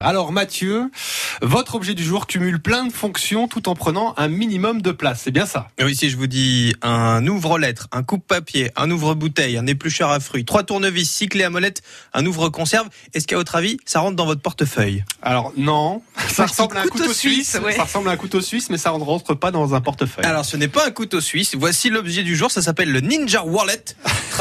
Alors Mathieu, votre objet du jour cumule plein de fonctions tout en prenant un minimum de place. C'est bien ça? Oui, si je vous dis un ouvre-lettre, un coupe-papier, un ouvre-bouteille, un éplucheur à fruits, trois tournevis, six clés à molette, un ouvre-conserve, est-ce qu'à votre avis, ça rentre dans votre portefeuille? Alors non, ça ressemble à un couteau couteau suisse. suisse, ouais. Ça ressemble à un couteau suisse, mais ça ne rentre pas dans un portefeuille. Alors, ce n'est pas un couteau suisse. Voici l'objet du jour. Ça s'appelle le Ninja Wallet.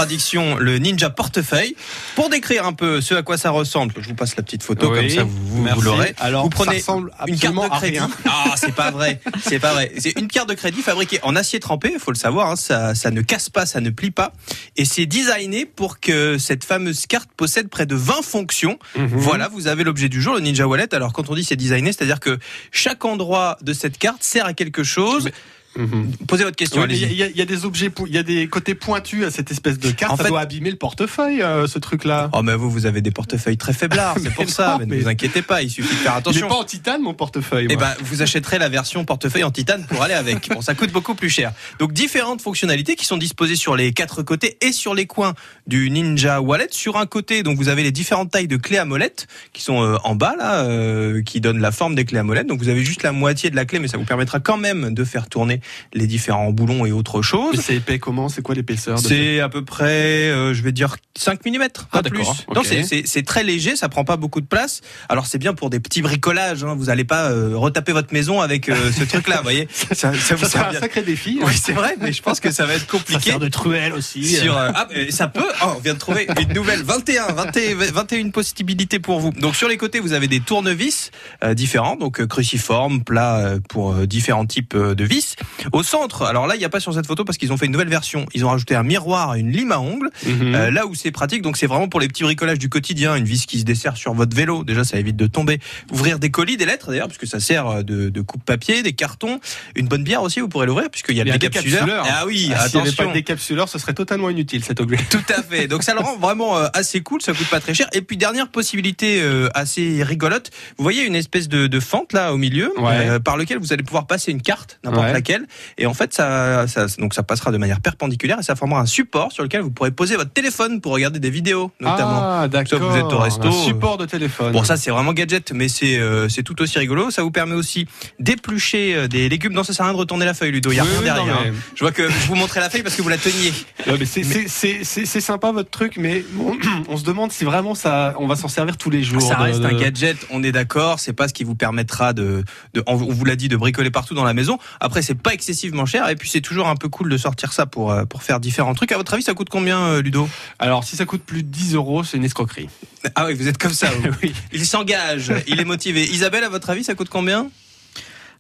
Le Ninja Portefeuille. Pour décrire un peu ce à quoi ça ressemble, je vous passe la petite photo, Oui, comme ça vous, l'aurez. Alors, vous prenez une carte de crédit. Ah, c'est pas vrai. C'est pas vrai. C'est une carte de crédit fabriquée en acier trempé. Il faut le savoir. hein. ça, ça ne casse pas, ça ne plie pas. Et c'est designé pour que cette fameuse carte possède près de 20 fonctions. Mhm. Voilà, vous avez l'objet du jour, le Ninja Wallet. Alors, quand on dit c'est designé, c'est-à-dire que chaque endroit de cette carte sert à quelque chose. Mais- Mhm. Posez votre question. Oui, Il allez-y. y, y a des objets, il y a des côtés pointus à cette espèce de carte. En ça fait- doit abîmer le portefeuille, euh, ce truc-là. Oh mais vous, vous avez des portefeuilles très faiblards, c'est pour non, ça. Mais, ne vous inquiétez pas, il suffit de faire Il n'est attention. pas en titane, mon portefeuille. Eh ben, vous achèterez la version portefeuille en titane pour aller avec. Bon, ça coûte beaucoup plus cher. Donc, différentes fonctionnalités qui sont disposées sur les quatre côtés et sur les coins du Ninja Wallet. Sur un côté, donc, vous avez les différentes tailles de clés à molette qui sont euh, en bas, là, euh, qui donnent la forme des clés à molette. Donc, vous avez juste la moitié de la clé, mais ça vous permettra quand même de faire tourner les différents boulons et autres choses. c'est épais comment? C'est quoi l'épaisseur de C'est à peu près, euh, je vais dire 5 mm, pas Ah, plus. d'accord, Non, ok. c'est- c'est c'est très léger, ça prend pas beaucoup de place. Alors c'est bien pour des petits bricolages. Hein. Vous n'allez pas euh, retaper votre maison avec euh, ce truc-là, vous voyez. Ça, ça vous Ça, c'est sert un bien. sacré défi. hein. Oui, c'est vrai, mais je pense que ça va être Ça compliqué. sert de truelle aussi. Sur, euh, ah, ça peut. Oh, on vient de trouver une nouvelle 21, 21, 21 possibilités pour vous. Donc sur les côtés, vous avez des tournevis euh, différents, donc euh, cruciformes, plats euh, pour euh, différents types euh, de vis. Au centre, alors là, il n'y a pas sur cette photo parce qu'ils ont fait une nouvelle version. Ils ont rajouté un miroir, et une lime à ongles. Mhm. Euh, là où c'est pratique, donc c'est vraiment pour les petits bricolages du quotidien, une vis qui se dessert sur votre vélo, déjà ça évite de tomber. Ouvrir des colis, des lettres d'ailleurs, puisque ça sert euh, de, de coupe-papier, des cartons, une bonne bière aussi, vous pourrez l'ouvrir puisqu'il y a Il y le a décapsuleur. décapsuleur. Ah oui, Ah, S'il n'y avait pas attention. de décapsuleur, ce serait totalement inutile cet objet. Tout à fait. Donc ça le rend vraiment euh, assez cool, ça coûte pas très cher. Et puis dernière possibilité euh, assez rigolote, vous voyez une espèce de, de fente là au milieu, Ouais. euh, par lequel vous allez pouvoir passer une carte, n'importe Ouais. laquelle, et en fait ça, ça donc ça passera de manière perpendiculaire et ça formera un support sur lequel vous pourrez poser votre téléphone pour regarder des vidéos notamment. Ah, d'accord. Vous êtes au resto, Un support de téléphone. Bon, ça c'est vraiment gadget, mais c'est euh, c'est tout aussi rigolo. Ça vous permet aussi d'éplucher euh, des légumes. Non, ça sert à rien de retourner la feuille, Ludo. Il y a Oui, rien derrière. non, mais- hein. Je vois que je vous montrais la feuille parce que vous la teniez. Mais c'est- sympa votre truc, mais on, on se demande si vraiment ça, on va s'en servir tous les jours. Ça de- reste un gadget, on est d'accord. C'est pas ce qui vous permettra de, de on vous l'a dit, de bricoler partout dans la maison. Après, c'est pas excessivement cher et puis c'est toujours un peu cool de sortir ça pour euh, pour faire différents trucs. À votre avis, ça coûte combien, euh, Ludo? Alors, si ça coûte plus de 10 euros, c'est une escroquerie. Ah oui, vous êtes comme ça. oui. Il s'engage, il est motivé. Isabelle, à votre avis, ça coûte combien?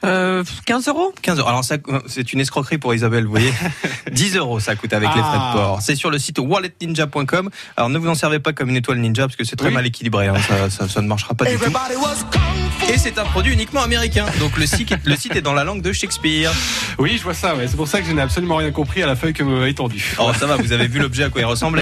Euh, 15 euros 15 euros. Alors ça, c'est une escroquerie pour Isabelle, vous voyez. 10 euros, ça coûte avec les frais Ah. de port. C'est sur le site walletninja.com. Alors ne vous en servez pas comme une étoile ninja parce que c'est très Oui. mal équilibré. hein. Ça, ça, ça ne marchera pas du tout. Et c'est un produit uniquement américain. Donc le site, le site est dans la langue de Shakespeare. Oui, je vois ça. Ouais. C'est pour ça que je n'ai absolument rien compris à la feuille que m'avait tendue. Oh, ça va, vous avez vu l'objet à quoi il ressemble.